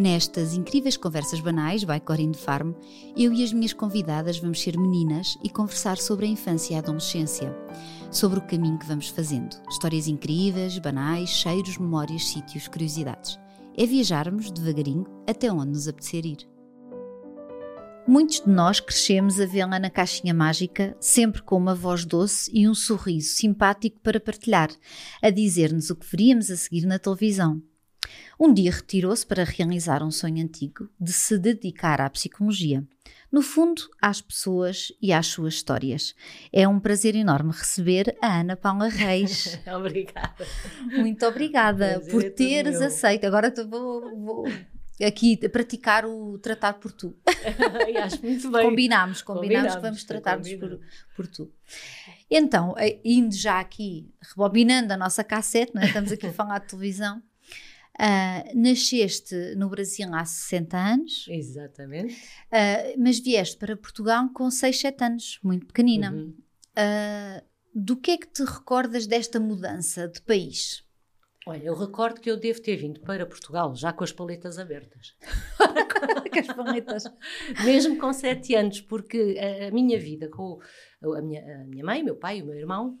Nestas incríveis conversas banais, by Corinne Farm, eu e as minhas convidadas vamos ser meninas e conversar sobre a infância e a adolescência, sobre o caminho que vamos fazendo. Histórias incríveis, banais, cheiros, memórias, sítios, curiosidades. É viajarmos devagarinho até onde nos apetecer ir. Muitos de nós crescemos a vê-la na caixinha mágica, sempre com uma voz doce e um sorriso simpático para partilhar, a dizer-nos o que veríamos a seguir na televisão. Um dia retirou-se para realizar um sonho antigo de se dedicar à psicologia. No fundo, às pessoas e às suas histórias. É um prazer enorme receber a Ana Paula Reis. obrigada. Muito obrigada por é teres aceito. Agora vou, vou aqui praticar o tratar por tu. acho muito bem. Combinámos, combinámos, que vamos tratar-nos por, por tu. Então, eh, indo já aqui, rebobinando a nossa cassete, é? estamos aqui a falar de televisão, Uh, nasceste no Brasil há 60 anos. Exatamente. Uh, mas vieste para Portugal com 6, 7 anos, muito pequenina. Uhum. Uh, do que é que te recordas desta mudança de país? Olha, eu recordo que eu devo ter vindo para Portugal já com as paletas abertas. com as paletas. Mesmo com 7 anos, porque a, a minha vida com a minha, a minha mãe, meu pai e o meu irmão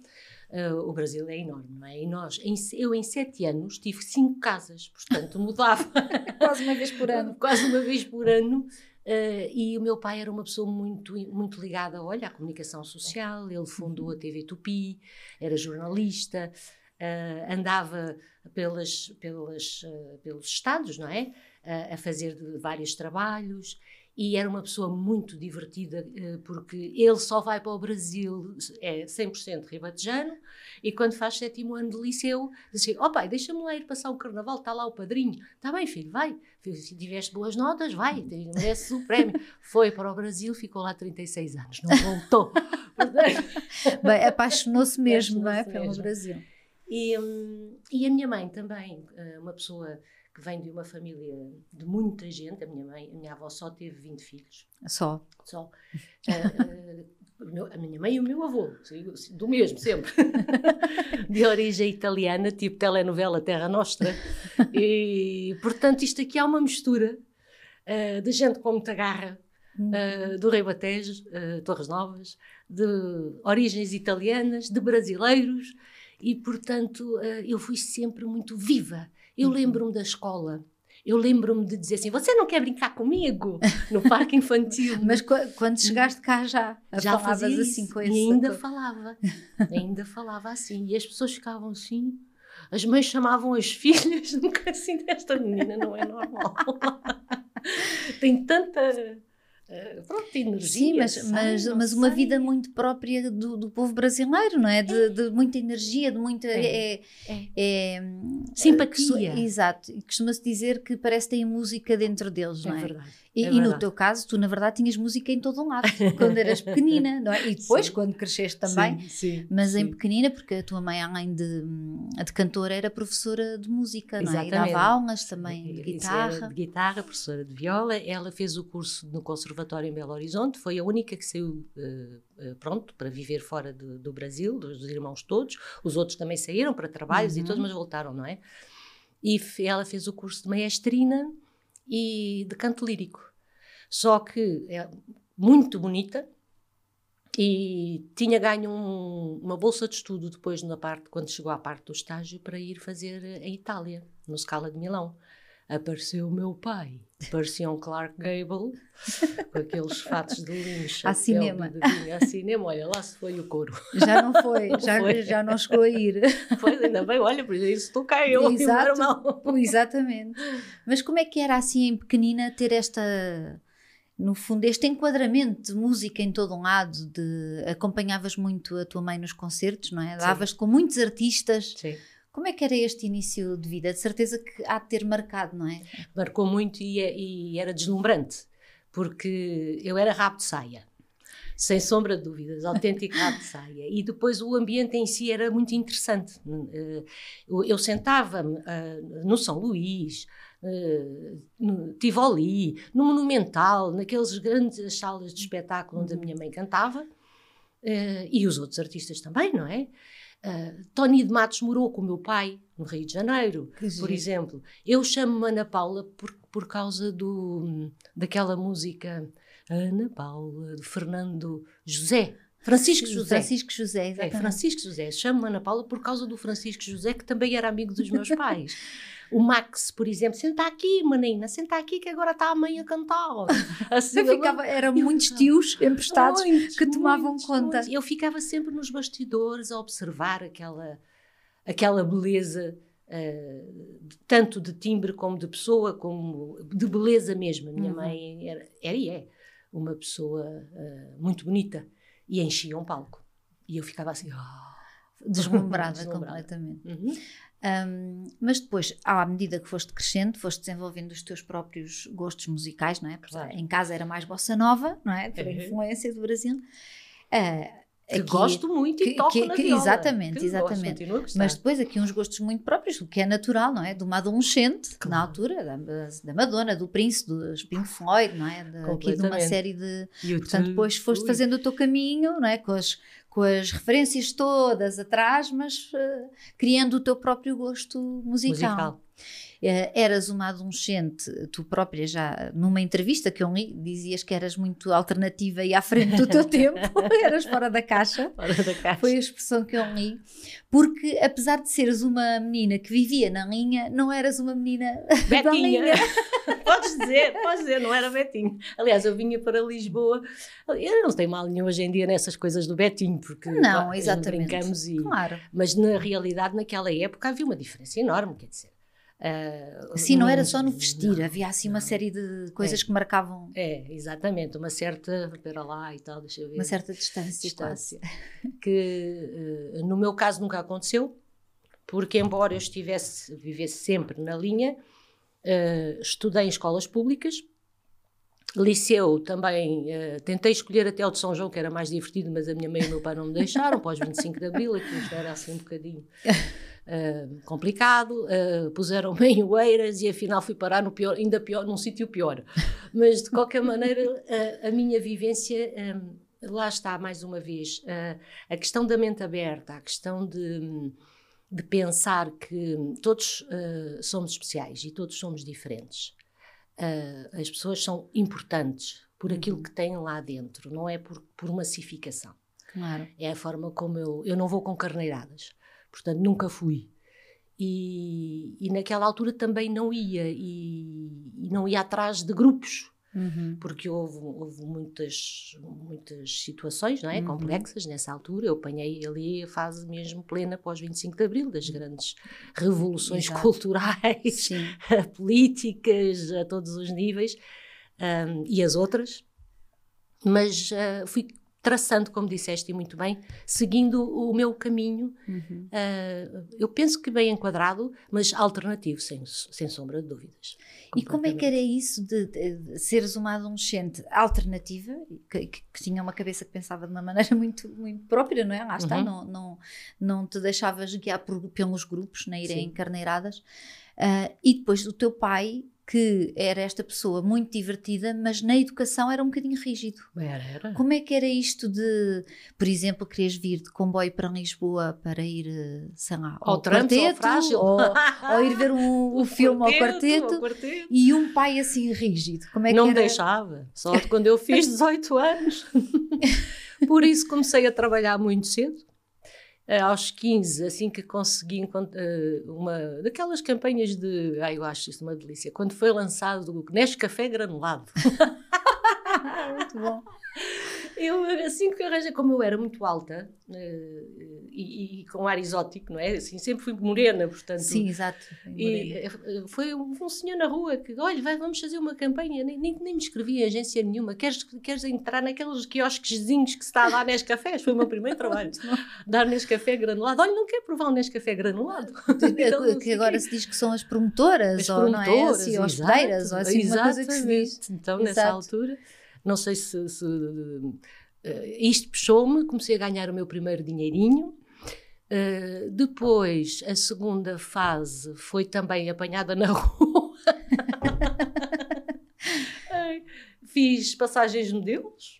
Uh, o Brasil é enorme, não é? E nós, em, eu em sete anos tive cinco casas, portanto mudava. Quase uma vez por ano. Quase uma vez por ano. Uh, e o meu pai era uma pessoa muito, muito ligada olha, à comunicação social, ele fundou a TV Tupi, era jornalista, uh, andava pelas, pelas, uh, pelos estados, não é? a fazer vários trabalhos e era uma pessoa muito divertida eh, porque ele só vai para o Brasil, é 100% ribatejano, e quando faz sétimo ano de liceu, diz assim, ó oh, pai, deixa-me lá ir passar o carnaval, está lá o padrinho. Está bem, filho, vai. Se tiveste boas notas, vai, merece o prémio. Foi para o Brasil, ficou lá 36 anos, não voltou. bem, apaixonou-se mesmo, apaixonou não é, pelo. Brasil. E, hum, e a minha mãe também, eh, uma pessoa que vem de uma família de muita gente. A minha mãe, a minha avó só teve 20 filhos. Só? Só. uh, uh, a minha mãe e o meu avô, do mesmo, sempre. de origem italiana, tipo telenovela Terra Nostra. E, portanto, isto aqui há uma mistura uh, de gente com muita garra, Uh, do Rei Batejo, uh, Torres Novas, de origens italianas, de brasileiros, e portanto eu fui sempre muito viva eu uhum. lembro-me da escola. Eu lembro-me de dizer assim: você não quer brincar comigo no parque infantil? Mas quando chegaste cá já, já falavas assim com esse. E ainda falava, ainda falava assim. E as pessoas ficavam assim. As mães chamavam as filhas, nunca assim, desta menina não é normal. Tem tanta pronto, energia. Sim, mas, mas, mas uma vida muito própria do, do povo brasileiro, não é? De, é. de muita energia, de muita. É, é, é, é simpatia. exato. E costuma-se dizer que parece que tem música dentro deles, não é? É verdade. E, é e, no teu caso, tu na verdade tinhas música em todo um lado, quando eras pequenina, não é? E depois, sim. quando cresceste também, sim, sim, mas em pequenina, porque a tua mãe, além de, de cantora, era professora de música, não é? E dava aulas também de guitarra. de guitarra, professora de viola. Ela fez o curso no Conservatório em Belo Horizonte, foi a única que saiu uh, pronto para viver fora de, do Brasil, dos irmãos todos. Os outros também saíram para trabalhos uhum. e todos, mas voltaram, não é? E ela fez o curso de maestrina e de canto lírico. Só que é muito bonita e tinha ganho um, uma bolsa de estudo depois na parte quando chegou à parte do estágio para ir fazer a Itália, no Scala de Milão. Apareceu o meu pai, parecia um Clark Gable, com aqueles fatos de linho, a cinema. a cinema, olha, lá se foi o couro. Já não foi, não já, foi. já não chegou a ir. Pois, ainda bem, olha, por isso estou cá eu, Exato, Exatamente. Mas como é que era assim em pequenina ter esta no fundo, este enquadramento de música em todo um lado, de acompanhavas muito a tua mãe nos concertos, não é? Davas com muitos artistas. Sim. Como é que era este início de vida? De certeza que há de ter marcado, não é? Marcou muito e, é, e era deslumbrante, porque eu era rabo de saia sem sombra de dúvidas, autêntico rabo de saia. E depois o ambiente em si era muito interessante. Eh, eu sentava-me eh, no São Luís, eh, no Tivoli, no Monumental, naquelas grandes salas de espetáculo onde a minha mãe cantava, e os outros artistas também, não é? Uh, Tony de Matos morou com o meu pai no Rio de Janeiro, por exemplo. Eu chamo-me Ana Paula por, por causa do, daquela música Ana Paula, de Fernando José. Francisco José. Francisco José, é, exatamente. É, Francisco José. Chamo-me Ana Paula por causa do Francisco José, que também era amigo dos meus pais. O Max, por exemplo, senta aqui, menina, senta aqui que agora está a mãe a cantar. Assim, ficava, eram muitos tios emprestados muitos, que tomavam muitos, conta. Muitos. Eu ficava sempre nos bastidores a observar aquela, aquela beleza, uh, tanto de timbre como de pessoa, como de beleza mesmo. A minha uhum. mãe era, era e é uma pessoa uh, muito bonita e enchia um palco. E eu ficava assim, oh, deslumbrada, deslumbrada. completamente. Uhum. Um, mas depois, à medida que foste crescendo, foste desenvolvendo os teus próprios gostos musicais, não é? Porque claro. em casa era mais bossa nova, não é? Por uhum. influência do Brasil. Uh, que aqui, gosto muito e que, toco que, na que, viola. Exatamente, que exatamente. Gosto, Mas depois aqui uns gostos muito próprios, o que é natural, não é? De uma adolescente, claro. na altura, da, da, Madonna, do Prince, dos Pink Floyd, não é? De, aqui de uma série de... YouTube. Portanto, depois foste Ui. fazendo o teu caminho, não é? Com as, com as referências todas atrás, mas uh, criando o teu próprio gosto musical. musical. Uh, eras uma adolescente, tu própria já, numa entrevista que eu li, dizias que eras muito alternativa e à frente do teu tempo, eras fora da caixa. Fora da caixa. Foi a expressão que eu li. Porque apesar de seres uma menina que vivia na linha, não eras uma menina Betinha. da linha. podes dizer, podes dizer, não era Betinho. Aliás, eu vinha para Lisboa, eu não tenho mal nenhum hoje em dia nessas coisas do Betinho, porque não, exatamente. brincamos e... Claro. Mas na realidade, naquela época havia uma diferença enorme, quer dizer Uh, Sim, não era só no vestir, não, havia assim não. uma série de coisas é, que marcavam. É, exatamente, uma certa, espera lá e tal, deixa eu ver. Uma certa distância. distância que uh, no meu caso nunca aconteceu, porque embora eu estivesse, vivesse sempre na linha, uh, estudei em escolas públicas, liceu também, tentei escolher até o de São João, que era mais divertido, mas a minha mãe e o meu pai não me deixaram, pós 25 de Abril, aquilo já era assim um bocadinho. Uh, complicado, uh, puseram-me em Oeiras e afinal fui parar no pior, ainda pior, num sítio pior. Mas de qualquer maneira, uh, a minha vivência, um, lá está mais uma vez, a questão da mente aberta, a questão de, de pensar que todos somos especiais e todos somos diferentes. as pessoas são importantes por aquilo uhum. que têm lá dentro, não é por, por massificação. Claro. É a forma como eu. Eu não vou com carneiradas. Portanto, nunca fui. E, e naquela altura também não ia, e, e não ia atrás de grupos, uhum. porque houve, houve, muitas, muitas situações não é? Uhum. complexas nessa altura. Eu apanhei ali a fase mesmo plena pós 25 de Abril, das grandes revoluções Exato. culturais, políticas, a todos os níveis, um, e as outras. Mas uh, fui traçando, como disseste muito bem, seguindo o meu caminho, uhum. uh, eu penso que bem enquadrado, mas alternativo, sem, sem sombra de dúvidas. E como é que era isso de, de, seres uma adolescente alternativa, que, que, que, tinha uma cabeça que pensava de uma maneira muito, muito própria, não é? Lá está, uhum. não, não, não te deixavas guiar por, pelos grupos, nem ir em carneiradas. Uh, e depois o teu pai que era esta pessoa muito divertida, mas na educação era um bocadinho rígido. Era, era. Como é que era isto de, por exemplo, queres vir de comboio para Lisboa para ir, eh, sei lá, ao, ao quarteto, ou, ou, ir ver um, o, filme quarteto, ao, quarteto, quarteto, e um pai assim rígido? Como é que Não era? me deixava, só quando eu fiz 18 anos. por isso comecei a trabalhar muito cedo aos 15, assim que consegui eh, uma daquelas campanhas de. Ai, eu acho isso uma delícia. Quando foi lançado o Nescafé granulado. Muito bom. Eu, assim que arranjei, como eu era muito alta uh, e, e, com ar exótico, não é? Assim, sempre fui morena, portanto. Sim, exato. E eh, foi um, um, senhor na rua que, olha, vai, vamos fazer uma campanha. Nem, nem, nem me inscrevi em agência nenhuma. Queres, queres entrar naqueles quiosquezinhos que se está a dar neste cafés? Foi o meu primeiro trabalho. dar neste café granulado. Olha, não quer provar um café granulado? então, que agora se diz que são as promotoras, as ou promotoras, não é? Assim, hospedeiras, ou assim, uma coisa que se diz. Então, nessa altura não sei se, se uh, isto puxou-me, comecei a ganhar o meu primeiro dinheirinho. Uh, depois, a segunda fase foi também apanhada na rua. Fiz passagens modelos,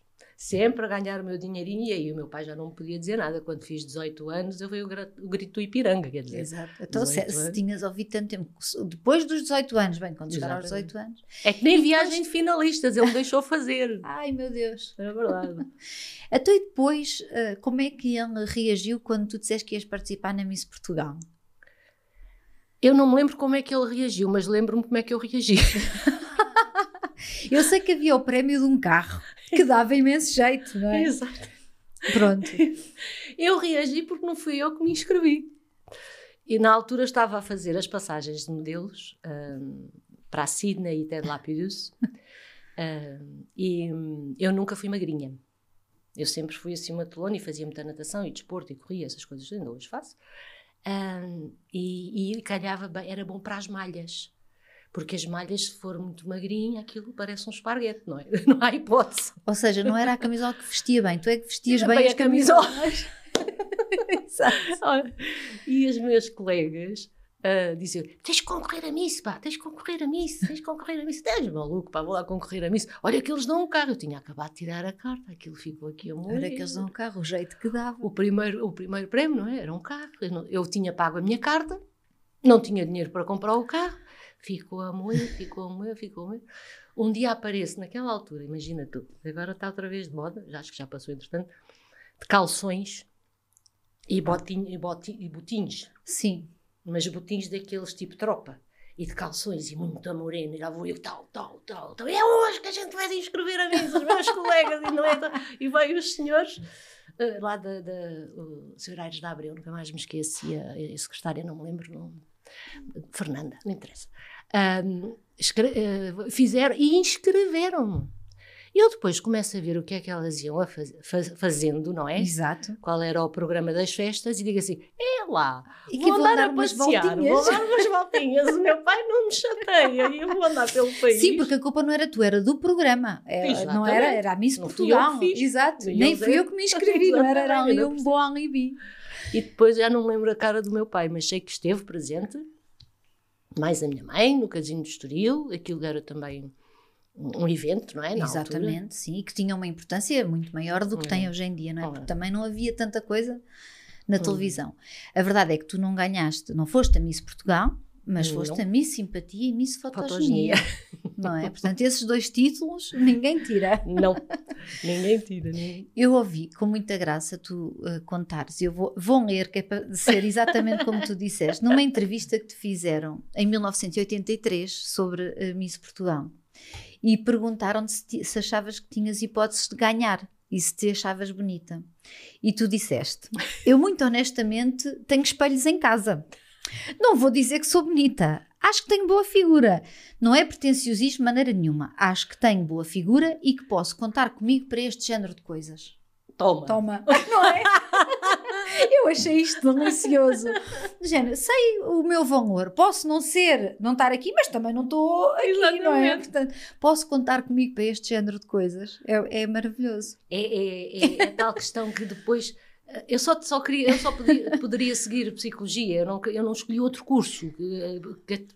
sempre a ganhar o meu dinheirinho e aí o meu pai já não me podia dizer nada. Quando fiz 18 anos, eu veio o, grito do Ipiranga, quer dizer. Exato. Então, se, 18 se tinhas ouvido tanto tempo, depois dos 18 anos, bem, quando chegar aos Exatamente. 18 anos. É que nem E viagem de finalistas, ele me deixou fazer. Ai meu Deus. É verdade. Até depois, eh, como é que ele reagiu quando tu disseste que ias participar na Miss Portugal? Eu não me lembro como é que ele reagiu, mas lembro-me como é que eu reagi. Eu sei que havia o prémio de um carro que dava imenso jeito, não é? Exato. Pronto. Eu reagi porque não fui eu que me inscrevi. E na altura estava a fazer as passagens de modelos hum, para a Sydney e Ted Lapidus. Hum, e hum, eu nunca fui magrinha. Eu sempre fui acima de telone e fazia muita natação e desporto e corria, essas coisas ainda hoje faço. Hum, e, e calhava bem, era bom para as malhas. Porque as malhas, se for muito magrinha, aquilo parece um esparguete, não é? Não há hipótese. Ou seja, não era a camisola que vestia bem, tu é que vestias bem, bem as a camisola. camisolas. Exato. Olha, e os meus colegas ah, diziam: tens que concorrer a Miss, pá, tens que concorrer a Miss, tens que concorrer a Miss. Estás maluco, pá, vou lá concorrer a Miss. Olha que eles dão um carro. Eu tinha acabado de tirar a carta, aquilo ficou aqui a morrer. Era que eles dão o carro, o jeito que dava. O primeiro, o primeiro prémio, não é? Era um carro. Eu, não- eu tinha pago a minha carta, não tinha dinheiro para comprar o carro. Ficou a moer, ficou a moer, ficou a moer. Um dia aparece, naquela altura, imagina tu, agora está outra vez de moda, já acho que já passou entretanto, de calções e, botinho, e, boti- e botinhos Sim. mas botinhos daqueles tipo tropa. E de calções e muito morena, e lá vou eu, tal, tal, tal, tal. É hoje que a gente vai se inscrever a mim, os meus colegas, e não é? tal. E veio os senhores eh, lá da, da o Sr. Aires da Abreu, nunca mais me esqueci, a, a secretária, não me lembro, não, Fernanda, não interessa. Escre- eh, fizeram e inscreveram-me. Eu depois começo a ver o que é que elas iam a faz- faz- fazendo, não é? Exato. Qual era o programa das festas e digo assim: é lá, E vou andar dar a umas passear, voltinhas. vou dar umas voltinhas. O meu pai não me chateia e eu vou andar pelo país. Sim, porque a culpa não era tu, era do programa. É, não era, era a Miss Não Portugal. Exato. Nem fui eu que me inscrevi, não era, era ali um bom alibi. E depois já não me lembro a cara do meu pai, mas sei que esteve presente, mais a minha mãe, no Casinho de Estoril. Aquilo era também um evento, não é? Na altura. Exatamente, sim, e que tinha uma importância muito maior do que tem hoje em dia, não é? É. Porque também não havia tanta coisa na Hum. televisão. A verdade é que tu não ganhaste, não foste a Miss Portugal, mas Não. foste a Miss Simpatia e Miss Fotogenia. Fotogenia. Não é? Portanto, esses dois títulos ninguém tira. Não, ninguém tira. Ninguém... Eu ouvi com muita graça tu uh, contares, eu vou, vou ler, que é para ser exatamente como tu disseste, numa entrevista que te fizeram em 1983 sobre a Miss Portugal. E perguntaram-te se, se achavas que tinhas hipóteses de ganhar e se te achavas bonita. E tu disseste: Eu, muito honestamente, tenho espelhos em casa. Não vou dizer que sou bonita. Acho que tenho boa figura. Não é pretenciosismo de maneira nenhuma. Acho que tenho boa figura e que posso contar comigo para este género de coisas. Toma. Toma, não é? Eu achei isto delicioso. Do género, sei o meu valor, posso não ser, não estar aqui, mas também não estou aqui, não é? Exatamente. Portanto, posso contar comigo para este género de coisas. É, é maravilhoso. É, é, é, é tal questão que depois. Eu só, só, queria, eu só podia- poderia seguir psicologia, eu não, eu não escolhi outro curso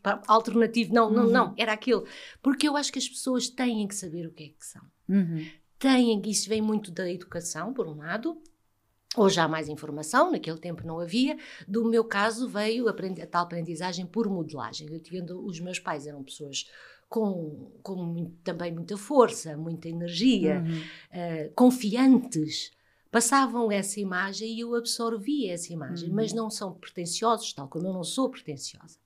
pá, alternativo, não, não, Uhum. não, era aquele. Porque eu acho que as pessoas têm que saber o que é que são. Uhum. Têm, isso vem muito da educação, por um lado, hoje há mais informação, naquele tempo não havia. Do meu caso veio a, a tal aprendizagem por modelagem. Eu tinha, os meus pais eram pessoas com, com também muita força, muita energia Uhum. eh, confiantes passavam essa imagem e eu absorvia essa imagem, Uhum. mas não são pretenciosos, tal como eu não sou pretenciosa.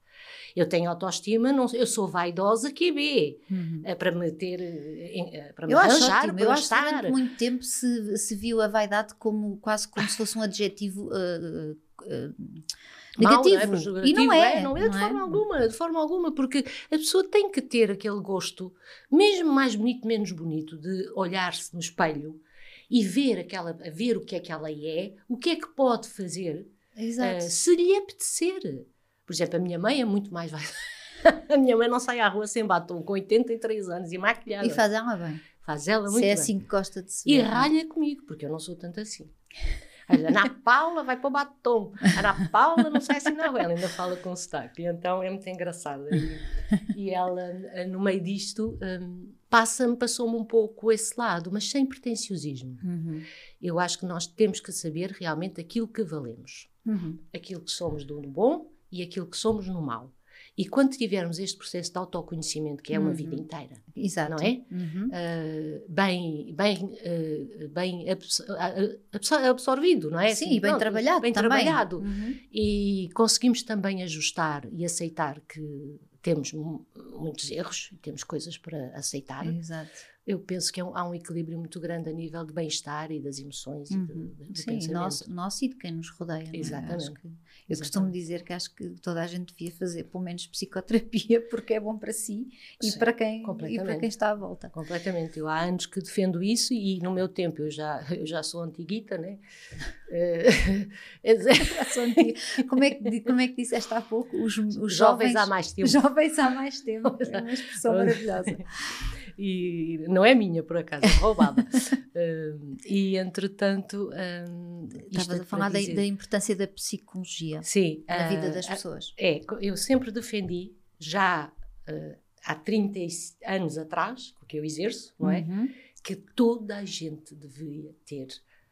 Eu tenho autoestima, não, eu sou vaidosa que é B, Uhum. eh, para me ter, eh, eh, para me Eu acho arranjar, ótimo, para eu acho que estar. durante muito tempo se, se viu a vaidade como quase como se fosse um adjetivo uh, uh, Mau, negativo. não é? e não Pejorativo, é. Não é de forma alguma, de forma alguma, porque a pessoa tem que ter aquele gosto, mesmo mais bonito, menos bonito, de olhar-se no espelho e ver, aquela, ver o que é que ela é, o que é que pode fazer, eh, se lhe apetecer. Por exemplo, a minha mãe é muito mais A minha mãe não sai à rua sem batom, com 83 anos e maquilhada. e faz ela bem. Faz ela Se muito é bem. assim que gosta de se E ver. ralha comigo, porque eu não sou tanto assim. A Ana Paula vai para o batom. A Ana Paula não sai assim na rua. Ela ainda fala com sotaque. Então é muito engraçado. E, e ela, eh, no meio disto, um, passa-me, passou-me um pouco esse lado, mas sem pretenciosismo. Uhum. Eu acho que nós temos que saber realmente aquilo que valemos. Uhum. Aquilo que somos do bom e aquilo que somos no mal. E quando tivermos este processo de autoconhecimento, que é uma Uhum. vida inteira, Exato. não é? Uhum. Uh, bem, bem, uh, bem absor- absorvido, não é? Sim, Assim, bem pronto, trabalhado Bem também. trabalhado. Uhum. E conseguimos também ajustar e aceitar que temos mu- muitos erros e temos coisas para aceitar. Exato. Eu penso que é há um equilíbrio muito grande a nível de bem-estar e das emoções e do, Uhum. do Sim, pensamento. nosso e de quem nos rodeia. é? Exatamente. Acho que- eu Exatamente. costumo dizer que acho que toda a gente devia fazer pelo menos psicoterapia porque é bom para si e, Sim, para, quem, e para quem está à volta. Completamente. Eu há anos que defendo isso e no meu tempo eu já, eu já sou antiguita, né? Eh, é como, é que, como é que disseste há pouco? Os, os jovens, jovens, há mais tempo. jovens há mais tempo. É uma expressão maravilhosa. E não é minha, por acaso, é roubada. Um, e entretanto. Um, Estavas é a falar da, da importância da psicologia Sim, na vida ah, das ah, pessoas. É, eu sempre defendi, já ah, há 30 anos atrás, que eu exerço, não é? Uhum. que toda a gente deveria ter.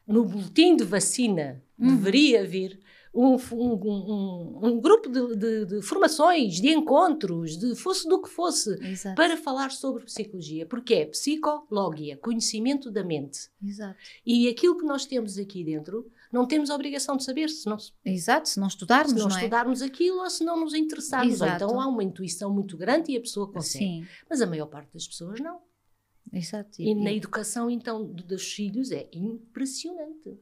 No boletim de vacina Uhum. deveria haver um, um- um- um grupo de, de- de formações, de encontros, de fosse do que fosse, Exato. para falar sobre psicologia, porque é psicologia, conhecimento da mente. Exato. E aquilo que nós temos aqui dentro, não temos a obrigação de saber se não, se Exato, se não estudarmos, não, não, é? estudarmos aquilo ou se não nos interessarmos. Ou Exato. então há uma intuição muito grande e a pessoa consegue. Sim, Mas a maior parte das pessoas não. exato. E na educação, então, do- dos filhos é impressionante.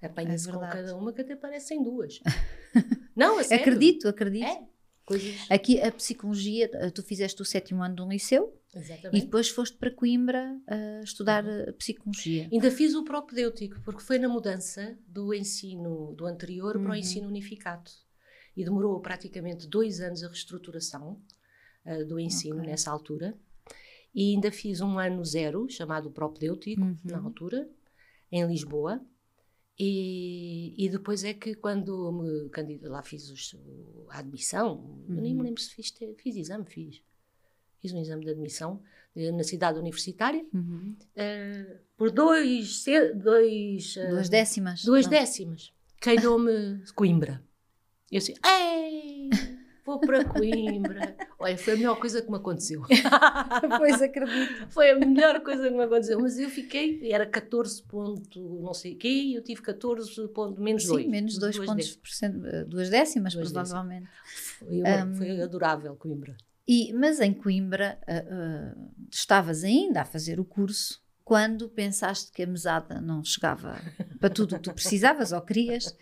Apanha-se É com cada uma que até parecem duas. Não, sério. acredito, acredito. É. Coisas. Aqui a psicologia, eh, tu fizeste o sétimo ano de um liceu e Exatamente. depois foste para Coimbra a estudar eh, psicologia. Ainda fiz o propedêutico, porque foi na mudança do ensino do anterior para o Uhum. ensino unificado. E demorou praticamente dois anos a reestruturação ah, do ensino Ok. nessa altura. E ainda fiz um ano zero, chamado propedêutico, Uhum. na altura, em Lisboa. E, e depois é que quando me candid- lá fiz os- a admissão, eu nem me Uhum. lembro se fiz, fiz exame, fiz. Fiz um exame de admissão eh, na cidade universitária. Uhum. eh, por dois, dois, eh, Duas décimas. duas Não. décimas. Calhou-me Coimbra. Eu assim, vou para Coimbra. Olha, foi a melhor coisa que me aconteceu. Pois acredito. Foi a melhor coisa que me aconteceu. Mas eu fiquei, era 14 ponto não sei o quê, e eu tive 14 ponto menos 2. Sim, menos dois pontos por cento, duas décimas, Duas provavelmente. Foi, Um, foi adorável Coimbra. E, mas em Coimbra ah, ah, estavas ainda a fazer o curso quando pensaste que a mesada não chegava para tudo o que tu precisavas ou querias,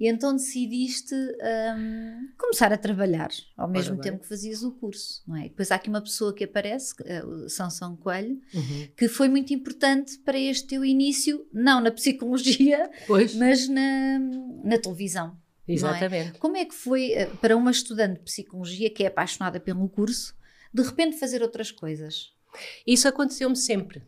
e então decidiste ahm, começar a trabalhar ao mesmo tempo que fazias o curso, não é? E depois há aqui uma pessoa que aparece, eh, o Sansão Coelho, Uhum. que foi muito importante para este teu início, não na psicologia, Pois, mas na, na televisão. exatamente. Como é que foi eh, para uma estudante de psicologia que é apaixonada pelo curso, de repente fazer outras coisas? Isso aconteceu-me sempre.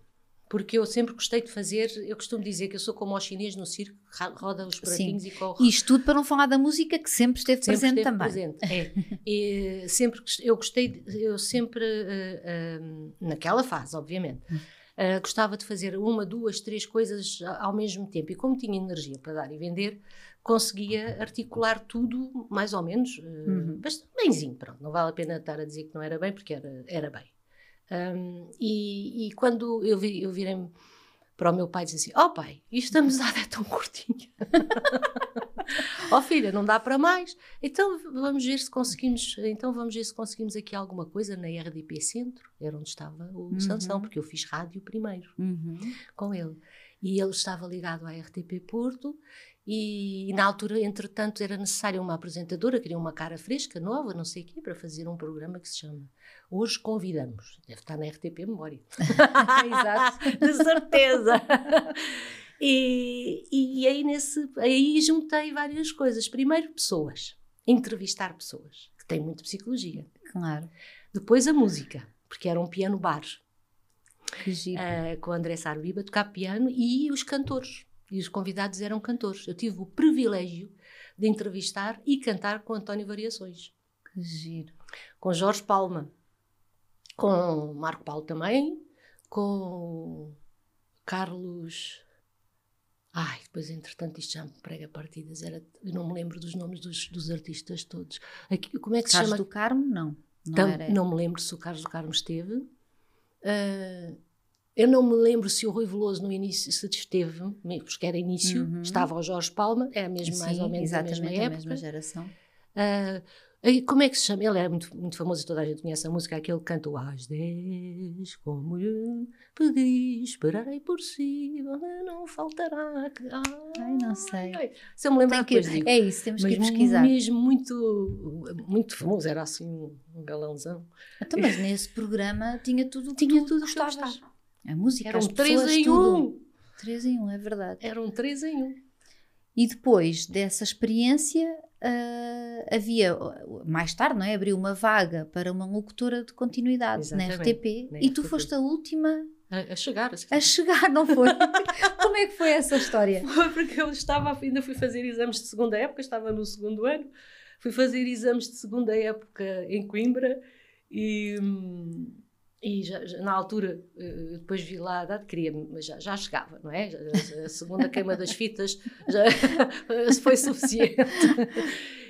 Porque eu sempre gostei de fazer, eu costumo dizer que eu sou como o chinês no circo, roda os pratinhos e corre. Isto tudo para não falar da música que sempre esteve Sempre presente esteve também. presente, é. E sempre, gost- eu gostei, de- eu sempre, eh, eh, naquela fase, obviamente, eh, gostava de fazer uma, duas, três coisas ao mesmo tempo. E como tinha energia para dar e vender, conseguia articular tudo, mais ou menos, eh, Uhum. bemzinho, pronto. Não vale a pena estar a dizer que não era bem, porque era, era bem. Um, e, e quando eu, vi, eu virei para o meu pai e disse assim: Ó pai, isto a mesada é tão curtinha. Ó filha, não dá para mais. Então vamos ver se conseguimos. Então vamos ver se conseguimos aqui alguma coisa na RDP Centro, era onde estava o Uhum. Sansão, porque eu fiz rádio primeiro Uhum. com ele. E ele estava ligado à RTP Porto e, na altura, entretanto, era necessária uma apresentadora, queria uma cara fresca, nova, não sei o quê, para fazer um programa que se chama Hoje Convidamos. Deve estar na RTP Memória. Exato. De certeza. E, e, aí, nesse, aí juntei várias coisas. Primeiro, pessoas. Entrevistar pessoas, que têm muito psicologia. Claro. Depois, a música, porque era um piano bar. Que giro. eh, com o André Sarbiba, tocar piano e os cantores. E os convidados eram cantores. Eu tive o privilégio de entrevistar e cantar com António Variações. Que giro. Com Jorge Palma. Com Marco Paulo também. Com Carlos. Ai, depois, entretanto, isto já me prega partidas. Era, eu não me lembro dos nomes dos, dos artistas todos. Aqui, como é que Carlos se chama? do Carmo? Não. Não, Tam- não me lembro se o Carlos do Carmo esteve. Ah, eu não me lembro se o Rui Veloso no início se esteve, porque era início, Uhum. estava o Jorge Palma, era mesmo mais Sim, ou menos a mesma a época. mesma geração. Aí, como é que se chama? Ele era muito, muito famoso e toda a gente conhece a música, aquele que canta Às 10, como eu pedi, esperarei por si, não faltará. que- Ai, não sei. ai. Se eu me lembrar Tem que- digo. é isso, temos que ir Mas pesquisar. mesmo muito, muito famoso, era assim um, galãozão. Então, mas nesse programa tinha tudo o que Tinha tu tudo gostavas. gostava. A música, Era as um 3 pessoas, em tudo. 1. 3 em 1, é verdade. Era um 3 em 1. E depois dessa experiência, ah, havia, mais tarde, não é? Abriu uma vaga para uma locutora de continuidade na Exatamente, RTP. na E tu RTP. foste a última A, a chegar. Assim. a chegar, não foi? Como é que foi essa história? Foi porque eu estava, ainda fui fazer exames de segunda época, estava no segundo ano, fui fazer exames de segunda época em Coimbra e, hum, e já, já na altura, eh, depois vi lá a data, queria, mas já, já chegava, não é? A segunda queima das fitas já foi suficiente.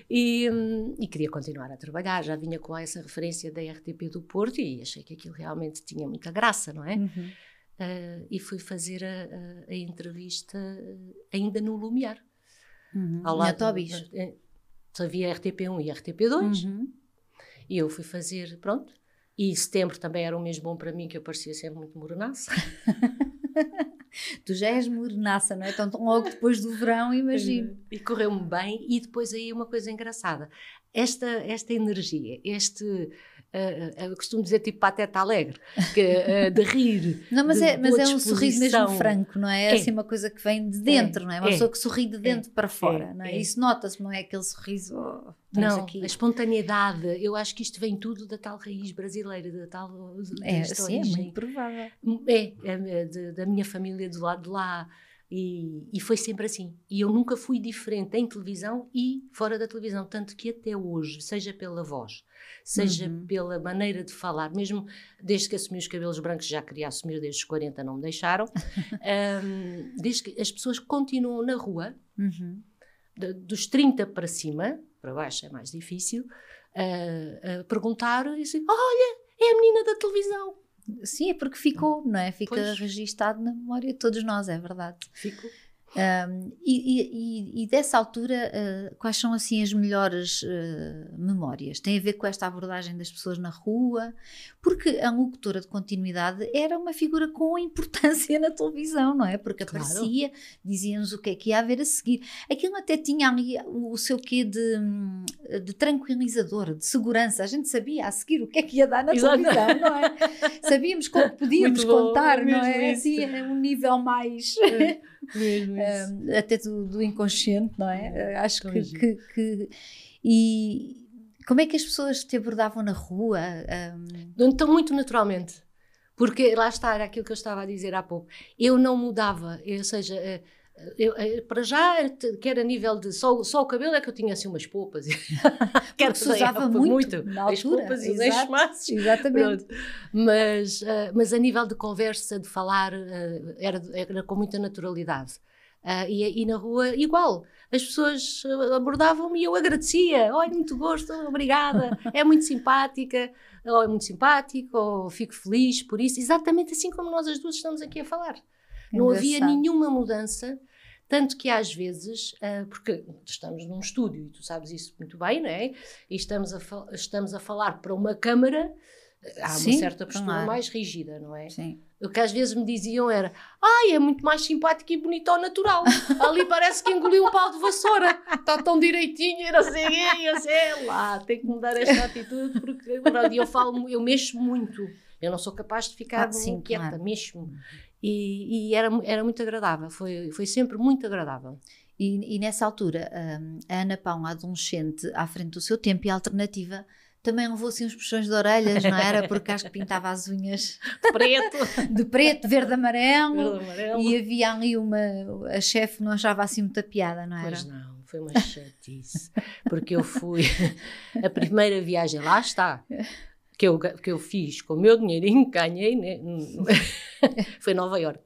E, hum, e queria continuar a trabalhar, já vinha com essa referência da RTP do Porto e achei que aquilo realmente tinha muita graça, não é? Uhum. Uh, e fui fazer a, a- a entrevista uh, ainda no Lumiar. Uhum. Ao Na lado Tobis. eh, Havia RTP1 e RTP2 Uhum. e eu fui fazer, pronto. E setembro também era um mês bom para mim, que eu parecia sempre muito morenaça. Tu já és morenaça, não é? Então, tão logo depois do verão, imagino. E correu-me bem. E depois aí uma coisa engraçada. Esta, esta energia, este... uh, eu costumo dizer tipo pateta alegre, que, uh, de rir, Não, mas, de é, mas é um sorriso mesmo franco, não é? É É. assim uma coisa que vem de dentro, não é? Uma é, pessoa que sorri de dentro para fora, é, não é? é. Isso nota-se, não é aquele sorriso. oh, Não, aqui. a espontaneidade, eu acho que isto vem tudo da tal raiz brasileira, da tal É, sim, é muito provável. É, é, da minha família do lado de lá. E, e foi sempre assim. E eu nunca fui diferente em televisão e fora da televisão. Tanto que até hoje, seja pela voz, seja Uhum. pela maneira de falar, mesmo desde que assumi os cabelos brancos, já queria assumir desde os 40, não me deixaram, hum, desde que as pessoas continuam na rua, Uhum. de- dos 30 para cima, para baixo é mais difícil, a, a perguntar e dizer: Olha, é a menina da televisão. Sim, é porque ficou, não é? Fica Pois. registado na memória de todos nós, é verdade. Fico. Um, e, e- e- dessa altura, uh, quais são assim as melhores uh, memórias? Tem a ver com esta abordagem das pessoas na rua? Porque a locutora de continuidade era uma figura com importância na televisão, não é? Porque Claro. aparecia, dizia-nos o que é que ia haver a seguir. Aquilo até tinha ali o, seu quê de, hum, de tranquilizador, de segurança. A gente sabia a seguir o que é que ia dar na Exato. televisão, não é? Sabíamos como podíamos bom, contar, é não é? isso. Assim, é um nível mais Mesmo um, até do, do inconsciente, não é? Uh, Acho tão que, giro. que, que- E como é que as pessoas te abordavam na rua? Um, Então, muito naturalmente. Porque lá está, era aquilo que eu estava a dizer há pouco. Eu não mudava, ou seja, eh, eu, eh, para já, quer a nível de. Só, só o cabelo é que eu tinha assim umas polpas. que se usava época, muito na As altura, polpas e os enxumaços. exatamente. Pronto. Mas, eh, mas a nível de conversa, de falar, eh, era, era com muita naturalidade. Ah, e, e na rua, igual. As pessoas eh, abordavam-me e eu agradecia. Olha, muito gosto, obrigada. É muito simpática, ou é muito simpático, ou fico feliz por isso. Exatamente assim como nós as duas estamos aqui a falar. Não havia nenhuma mudança. Tanto que às vezes, ah, porque estamos num estúdio e tu sabes isso muito bem, não é? E estamos a, estamos a falar para uma câmara, há Sim, uma certa postura claro. mais rígida, não é? Sim. O que às vezes me diziam era: Ai, é muito mais simpático e bonito ao natural. Ali parece que engoliu um pau de vassoura. Está tão direitinho, não sei. E eu sei lá, tem que mudar esta atitude porque pronto, eu falo, eu mexo muito. Eu não sou capaz de ficar Ah, sim, quieta, claro. mexo-me. E, e era, era muito agradável, foi, foi sempre muito agradável. E, e nessa altura, um, a Ana Pão, a adolescente, à frente do seu tempo e a alternativa, também levou assim uns puxões de orelhas, não era? Porque acho que pintava as unhas de preto, de preto, verde, amarelo. verde, amarelo. E havia ali uma. A chefe não achava assim muita piada, não era? Pois não, foi uma chatice. Porque eu fui. A primeira viagem, lá está, que eu, que eu fiz com o meu dinheirinho, ganhei, né? foi Nova York.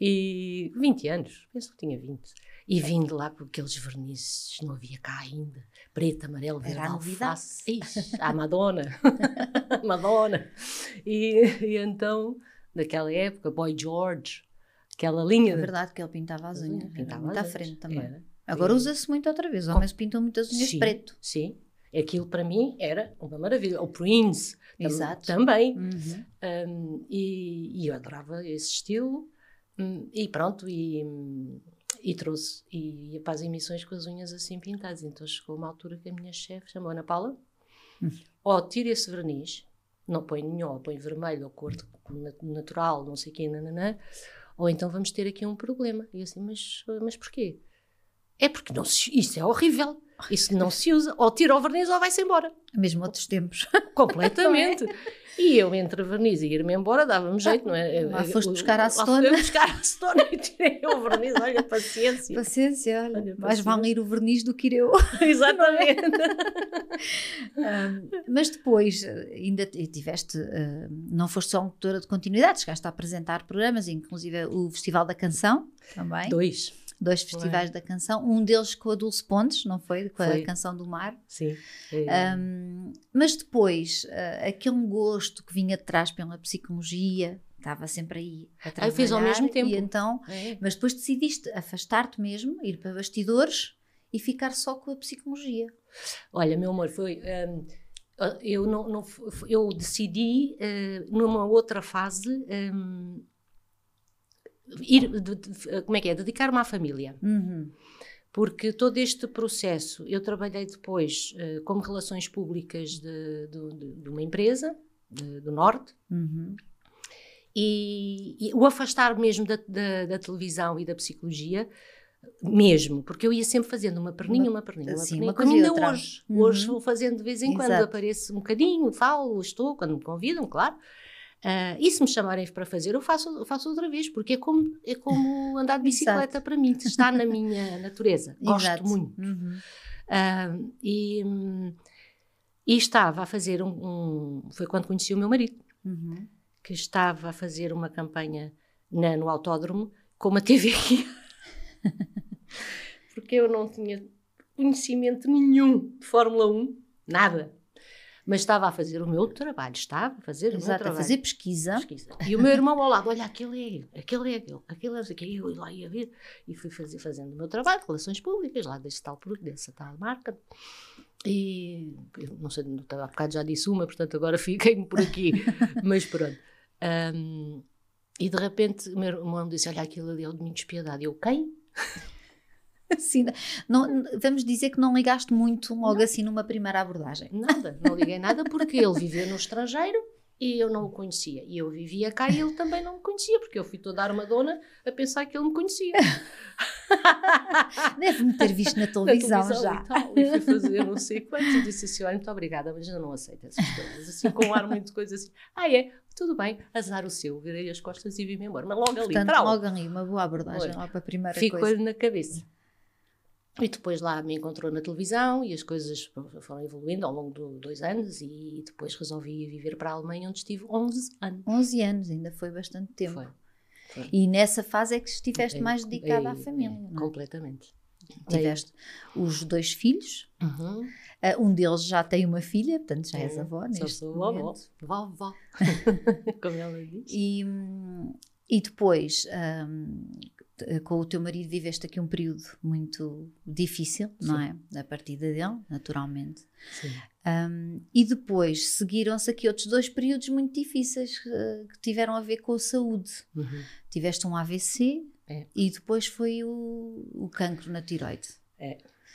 E 20 anos, penso que tinha 20. E vim de lá com aqueles vernizes, não havia cá ainda. Preto, amarelo, verde, Era alface. Ixi, a Madonna. Madonna. E, e então, naquela época, Boy George, aquela linha. É verdade que ele pintava as unhas. Pintava muito à frente também. Era. Agora usa-se muito outra vez. Os homens pintam muitas unhas de Sim, preto. Sim. Aquilo para mim era uma maravilha. O Prince tam- Exato. também. Uhum. Um, e, e eu adorava esse estilo. Hum, e pronto, e, hum, e trouxe. E ia para as emissões com as unhas assim pintadas. Então chegou uma altura que a minha chefe chamou Ana Paula: ó, tira esse verniz, não põe nenhum, põe vermelho ou cor natural, não sei o quê, ou então vamos ter aqui um problema. E assim, mas, mas porquê? É porque não se, isso é horrível. Isso não se usa. Ou tira o verniz ou vai-se embora. Mesmo outros tempos. Completamente. E eu, entre verniz e ir-me embora, dava-me jeito, não é? Lá foste buscar a lá acetona. fui buscar a acetona e tirei o verniz. Olha, paciência. Paciência, olha. Olha, mais vale ir o verniz do que ir eu. Exatamente. Um, mas depois ainda tiveste, eh, não foste só locutora de continuidade, chegaste a apresentar programas, inclusive o Festival da Canção também, Dois. Dois festivais da canção, um deles com a Dulce Pontes, não foi? Com Foi. a Canção do Mar. Sim. É, Um, mas depois, eh, aquele gosto que vinha de trás pela psicologia, estava sempre aí a Ah, eu fiz ao mesmo tempo. Então, é. mas depois decidiste afastar-te mesmo, ir para bastidores e ficar só com a psicologia. Olha, meu amor, foi. hum, eu, não, não eu decidi, eh, numa outra fase, hum, ir. de- de- como é que é? Dedicar-me à família. Uhum. Porque todo este processo, eu trabalhei depois eh, como relações públicas de, de- uma empresa do Norte Uhum. e, e o afastar mesmo da, da- da televisão e da psicologia, mesmo, porque eu ia sempre fazendo uma perninha, uma perninha, uma Sim, perninha, uma como e ainda outra. hoje. Uhum. Hoje vou fazendo de vez em quando, Exato. apareço um bocadinho, falo, estou, quando me convidam, claro. Ah, e se me chamarem para fazer, eu faço, eu faço outra vez, porque é como, é como andar de bicicleta para mim, está na minha natureza. Gosto Exato. muito. Uhum. Ah, e, e estava a fazer um, um- Foi quando conheci o meu marido, Uhum. que estava a fazer uma campanha na- no autódromo com uma TV aqui. Porque eu não tinha conhecimento nenhum de Fórmula 1, nada. Mas estava a fazer o meu trabalho, estava a fazer o meu Exato, a trabalho. fazer pesquisa. pesquisa. E o meu irmão ao lado, olha, aquele é ele, aquele é aquele, aquele é não sei o quê. E eu lá ia ver e fui fazer, fazendo o meu trabalho, relações públicas, lá desse tal produto, dessa tal marca. E não sei, há bocado já disse uma, portanto agora fiquei-me por aqui. Mas pronto. Ahm, e de repente o meu irmão disse: Olha, aquilo ali é o Domingos Piedade. Eu, quem? Sim, não, vamos dizer que não ligaste muito logo assim numa primeira abordagem. Nada, não liguei nada porque ele vivia no estrangeiro e eu não o conhecia. E eu vivia cá e ele também não me conhecia, porque eu fui toda armadona a pensar que ele me conhecia. Deve-me ter visto na Na televisão, televisão já. E, tal, e fui fazer não sei quantos. E disse assim: Olha, muito obrigada, mas eu não aceito essas coisas. Assim, com um ar muito coisa assim. Ah, é? Tudo bem, azar o seu. Virei as costas e vim-me embora. Mas logo ali, Portanto, trau, logo ali, uma boa abordagem Olha, lá para a primeira ficou coisa. na cabeça. E depois lá me encontrou na televisão e as coisas foram evoluindo ao longo de dois anos e depois resolvi viver para a Alemanha onde estive 11 anos. 11 anos, ainda foi bastante tempo. Foi. foi. E nessa fase é que estiveste É, mais dedicada é, à família. é, é? completamente. Tiveste os dois filhos, Uhum. ah, um deles já tem uma filha, portanto já és Uhum. avó Só neste sou vovó. momento. Vovó. Como ela diz. E, hum, e depois, t- com o teu marido, viveste aqui um período muito difícil, não é? A partida dele, naturalmente. Sim. Hum, e depois seguiram-se aqui outros dois períodos muito difíceis eh, que tiveram a ver com a saúde. Uhum. Tiveste um AVC É. e depois foi o, o cancro na tiroide.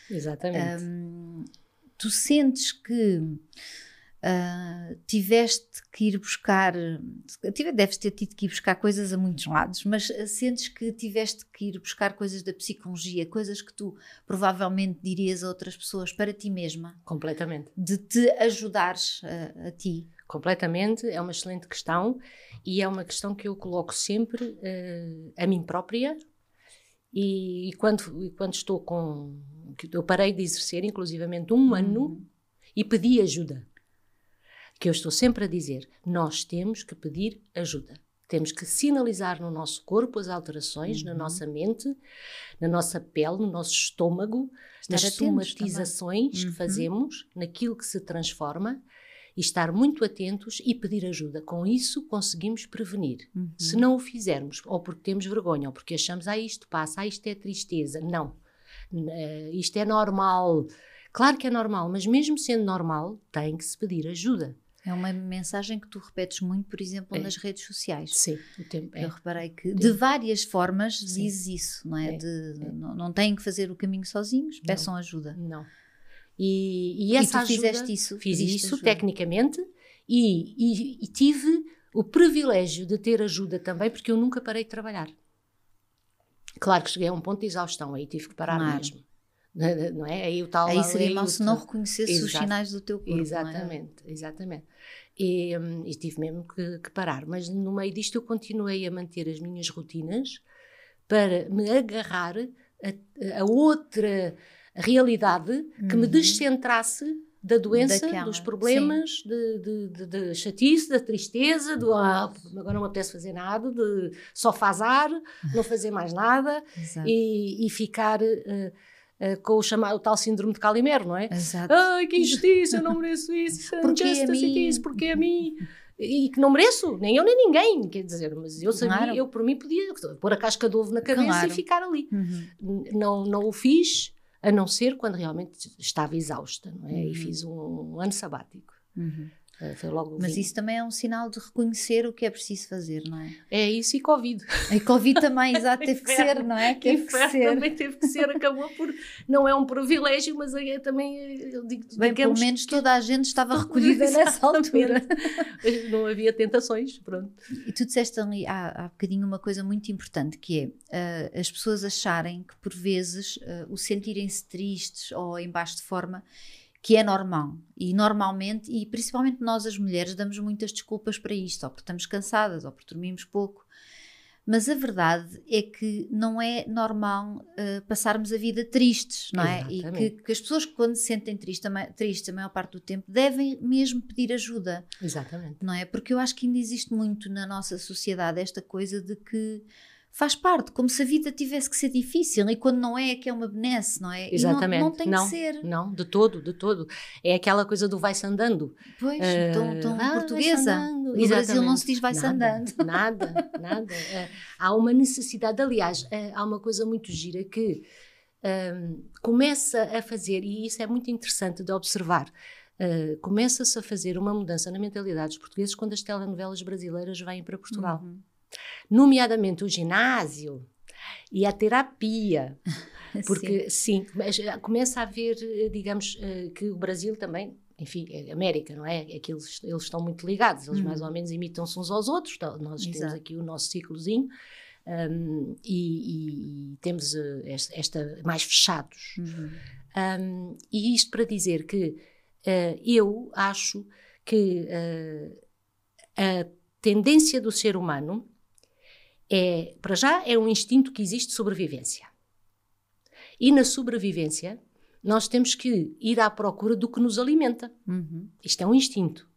Exatamente. Hum, tu sentes que Uh, tiveste que ir buscar, deves ter tido que ir buscar coisas a muitos lados, mas sentes que tiveste que ir buscar coisas da psicologia, coisas que tu provavelmente dirias a outras pessoas para ti mesma? Completamente. De te ajudares a, a ti? Completamente, é uma excelente questão e é uma questão que eu coloco sempre uh, a mim própria e, e, quando, e quando estou com. Eu parei de exercer, inclusivamente, um uhum. ano e pedi ajuda. Que eu estou sempre a dizer: nós temos que pedir ajuda. Temos que sinalizar no nosso corpo as alterações, uhum. na nossa mente, na nossa pele, no nosso estômago, Estar nas somatizações uhum. que fazemos, naquilo que se transforma e estar muito atentos e pedir ajuda. Com isso, conseguimos prevenir. Uhum. Se não o fizermos, ou porque temos vergonha, ou porque achamos, ah, isto passa, ah, isto é tristeza. Não. Uh, isto é normal. Claro que é normal, mas mesmo sendo normal, tem que se pedir ajuda. É uma mensagem que tu repetes muito, por exemplo, é. nas redes sociais. Sim, o tempo. É. Eu reparei que de várias formas Sim. dizes isso, não é? é. De, é. Não, não têm que fazer o caminho sozinhos, peçam não. ajuda. Não. E, e essa e tu ajuda, fizeste isso? Fiz isso ajuda. tecnicamente e, e, e, tive o privilégio de ter ajuda também, porque eu nunca parei de trabalhar. Claro que cheguei a um ponto de exaustão, aí tive que parar claro. mesmo. Não é? Aí, o tal, aí seria mal se não reconhecesse os sinais do teu corpo. Exatamente, é? exatamente. E, hum, e, tive mesmo que, que, parar. Mas no meio disto eu continuei a manter as minhas rotinas para me agarrar a, a outra realidade uhum. que me uhum. descentrasse da doença, Daquela, dos problemas, de, chatice, da tristeza, do ah, agora não me apetece fazer nada, de só fazar, não fazer mais nada e, e, ficar uh, uh, com o chamado o tal síndrome de Calimero, não é? Exato. Ai, que injustiça, eu não mereço isso, porque a mim? isso, porque a mim? E que não mereço, nem eu nem ninguém, quer dizer, mas eu sabia, claro. eu por mim podia pôr a casca de ovo na cabeça claro. e ficar ali. Uhum. Não, não o fiz, a não ser quando realmente estava exausta, não é? Uhum. E fiz um, um ano sabático. Uhum. Uh, foi logo Mas isso também é um sinal de reconhecer o que é preciso fazer, não é? É isso e Covid. E Covid também, exato, teve que ser, não é? Teve que ser. Também teve que ser, acabou por. Não é um privilégio, mas é também. Eu digo, Bem, pelo menos toda a gente estava recolhida nessa altura. não havia tentações, pronto. E tu disseste ali há, há bocadinho uma coisa muito importante que é uh, as pessoas acharem que por vezes uh, o sentirem-se tristes ou em baixo de forma que é normal. E normalmente, e principalmente nós as mulheres, damos muitas desculpas para isto, ou porque estamos cansadas, ou porque dormimos pouco. Mas a verdade é que não é normal uh, passarmos a vida tristes, não é? Exatamente. E que, que, as pessoas, quando se sentem tristes, tristes a maior parte do tempo, devem mesmo pedir ajuda. Exatamente. Não é? Porque eu acho que ainda existe muito na nossa sociedade esta coisa de que faz parte, como se a vida tivesse que ser difícil e quando não é, é que é uma benesse, não é? Exatamente. Não, não, tem não, que ser. Não, de todo, de todo. É aquela coisa do vai-se andando. Pois, uh, tão, tão ah, portuguesa. No Exatamente. Brasil não se diz vai-se andando. Nada, nada. Uh, há uma necessidade, aliás, uh, há uma coisa muito gira que um, começa a fazer, e isso é muito interessante de observar, Uh, começa-se a fazer uma mudança na mentalidade dos portugueses quando as telenovelas brasileiras vêm para Portugal. Uhum nomeadamente o ginásio e a terapia. Porque, sim, sim começa a haver, digamos, eh, que o Brasil também enfim, é América, não é? é que eles, eles estão muito ligados, eles uhum. mais ou menos imitam-se uns aos outros. Então, nós Exato. temos aqui o nosso ciclozinho um, e, e, temos uh, esta, esta, mais fechados. Uhum. Um, e isto para dizer que uh, eu acho que uh, a tendência do ser humano é, para já, é um instinto que existe de sobrevivência. E na sobrevivência, nós temos que ir à procura do que nos alimenta. Uhum. Isto é um instinto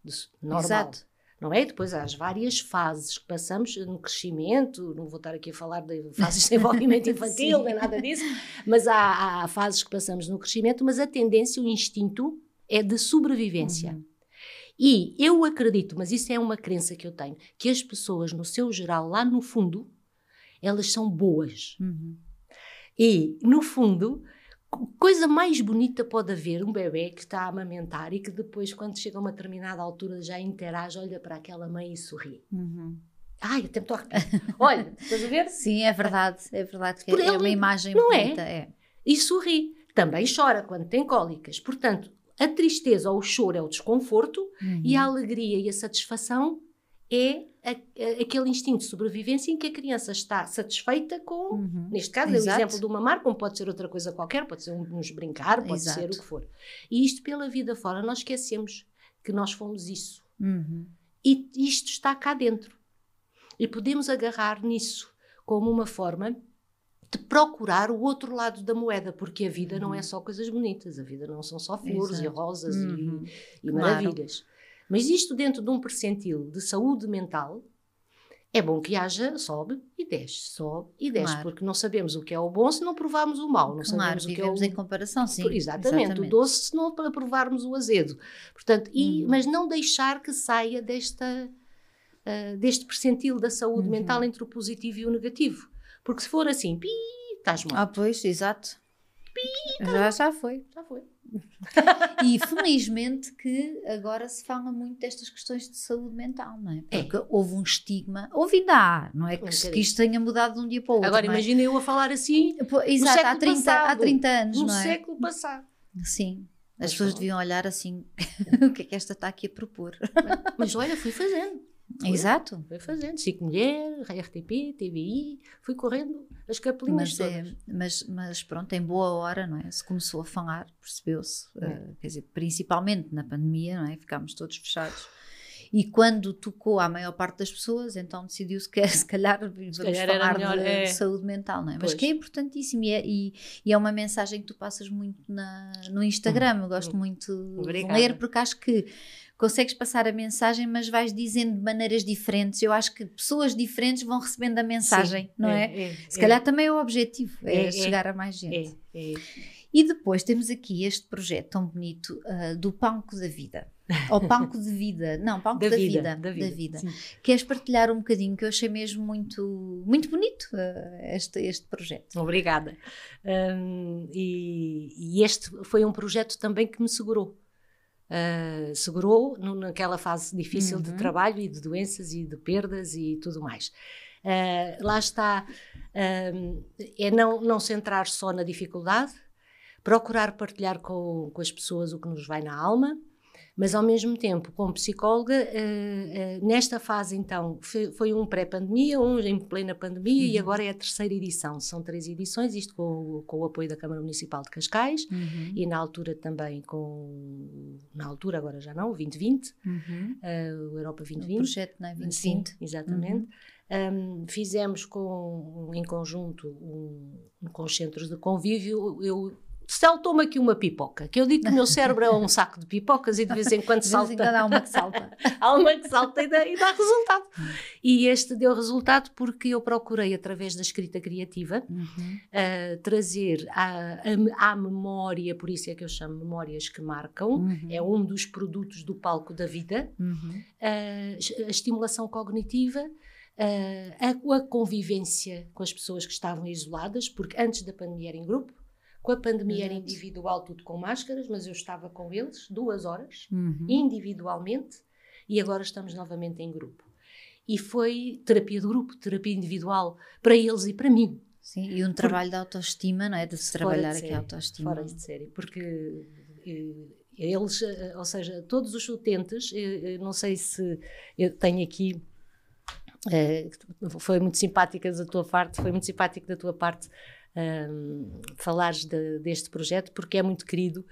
normal. Exato. Não é? Depois há as várias fases que passamos no crescimento, não vou estar aqui a falar de fases de desenvolvimento infantil, nem nada disso, mas há, há, fases que passamos no crescimento, mas a tendência, o instinto é de sobrevivência. Uhum. E eu acredito, mas isso é uma crença que eu tenho, que as pessoas, no seu geral, lá no fundo, elas são boas. Uhum. E, no fundo, coisa mais bonita pode haver um bebê que está a amamentar e que depois, quando chega a uma determinada altura, já interage, olha para aquela mãe e sorri. Uhum. Ai, até me estou Olha, estás a ver? Sim, é verdade, é verdade. Que é, é uma imagem não bonita. É? é? E sorri. Também chora quando tem cólicas. Portanto, A tristeza ou o choro é o desconforto Uhum. e a alegria e a satisfação é a- a- aquele instinto de sobrevivência em que a criança está satisfeita com, Uhum. neste caso, é o exemplo de uma marca, como pode ser outra coisa qualquer, pode ser um- uns brincar, pode Exato. ser o que for. E isto pela vida fora, nós esquecemos que nós fomos isso. Uhum. E isto está cá dentro. E podemos agarrar nisso como uma forma de procurar o outro lado da moeda, porque a vida não é só coisas bonitas, a vida não são só flores e Exato. rosas e- Uhum. e, Claro. maravilhas. Mas isto dentro de um percentil de saúde mental, é bom que haja sobe e desce, sobe e desce, Claro. porque não sabemos o que é o bom se não provarmos o mau, não Claro, sabemos o que é o em comparação, sim. Exatamente, o doce se não para provarmos o azedo. Portanto, e, Uhum. mas não deixar que saia desta, ah, deste percentil da saúde Uhum. mental entre o positivo e o negativo. Porque se for assim, pi, estás mal. Ah, pois, exato. Já, já foi. Já foi. E felizmente que agora se fala muito destas questões de saúde mental, não é? É. Porque houve um estigma, houve ainda há, não é que, Um que isto tenha mudado de um dia para o outro. Agora é? imagina eu a falar assim Pô, Exato, há século 30, há passado, 30 anos, no não é? século passado. Sim. As Mas pessoas não. deviam olhar assim, o que é que esta está aqui a propor? Mas olha, fui fazendo. Foi. Exato. Fui fazendo. Chico Mulher, RTP, TVI, fui correndo as capelinhas Mas, é, todas. mas, mas pronto, em boa hora, não é? Se começou a falar, percebeu-se, É. eh, quer dizer, principalmente na pandemia, não é? Ficámos todos fechados. E quando tocou à maior parte das pessoas, então decidiu-se que se calhar vamos calhar era falar melhor, de, é. saúde mental, não é? Mas Pois. que é importantíssimo e é, e, e é uma mensagem que tu passas muito na, no Instagram. Eu gosto muito de Obrigada. ler porque acho que consegues passar a mensagem, mas vais dizendo de maneiras diferentes. Eu acho que pessoas diferentes vão recebendo a mensagem, Sim, não é? é Se calhar também é o objetivo, é, É, é. chegar a mais gente. É, é. E depois temos aqui este projeto tão bonito ah, do Palco da Vida. Ou Palco de Vida. Não, Palco da, vida, da vida. Sim. Queres partilhar um bocadinho, que eu achei mesmo muito, muito bonito ah, este, este projeto. Obrigada. Hum, e, e este foi um projeto também que me segurou. Uh, segurou no- naquela fase difícil de Uhum. trabalho e de doenças e de perdas e tudo mais. Uh, lá está, hum, é não, não centrar só na dificuldade, procurar partilhar com, com as pessoas o que nos vai na alma, mas ao mesmo tempo, como psicóloga, eh, eh, nesta fase então, foi, foi um pré-pandemia, um em plena pandemia e Uhum. agora é a terceira edição. São três edições, isto com, o- com o apoio da Câmara Municipal de Cascais e na altura também com, na altura agora já não, o 2020, Uhum. eh, o Europa O 2020. projeto, não é? Sim, 2020. exatamente. Um, fizemos com, em conjunto um, com os centros de convívio. Eu saltou-me aqui uma pipoca, que eu digo que o meu cérebro é um saco de pipocas e de vez em quando De vez salta. em quando há uma que salta. há uma que salta e dá, e dá resultado. E este deu resultado porque eu procurei, através da escrita criativa, Uhum. uh, trazer à, memória, por isso é que eu chamo memórias que marcam, Uhum. é um dos produtos do palco da vida, Uhum. a, a estimulação cognitiva, a, a, a convivência com as pessoas que estavam isoladas, porque antes da pandemia era em grupo, com a pandemia era Exato. individual, tudo com máscaras, mas eu estava com eles duas horas, Uhum. individualmente, e agora estamos novamente em grupo. E foi terapia de grupo, terapia individual, para eles e para mim. Sim, e um trabalho de autoestima, não é? De se Fora de trabalhar aqui a autoestima. Fora de série, porque eh, eles, eh, ou seja, todos os utentes, eh, não sei se eu tenho aqui, foi muito simpática da tua parte, foi muito simpático da tua parte um, falares de- deste projeto, porque é muito querido,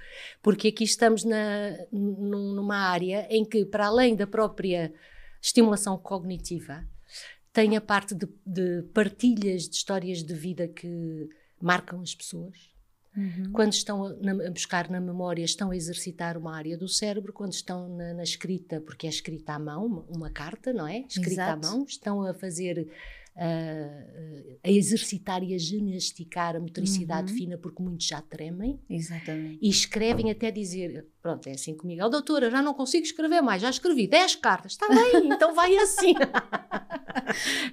porque aqui estamos na, num- numa área em que, para além da própria estimulação cognitiva, tem a parte de, de partilhas de histórias de vida que marcam as pessoas. Uhum. Quando estão a buscar na memória, estão a exercitar uma área do cérebro. Quando estão na, na escrita, porque é escrita à mão, uma, uma carta, não é? Escrita Exato. à mão, estão a fazer, ah, a exercitar e a gimnasticar a motricidade Uhum. fina, porque muitos já tremem. Exatamente. E escrevem até dizer, pronto, é assim comigo, oh, doutora, já não consigo escrever mais, já escrevi 10 cartas, está bem, então vai assim.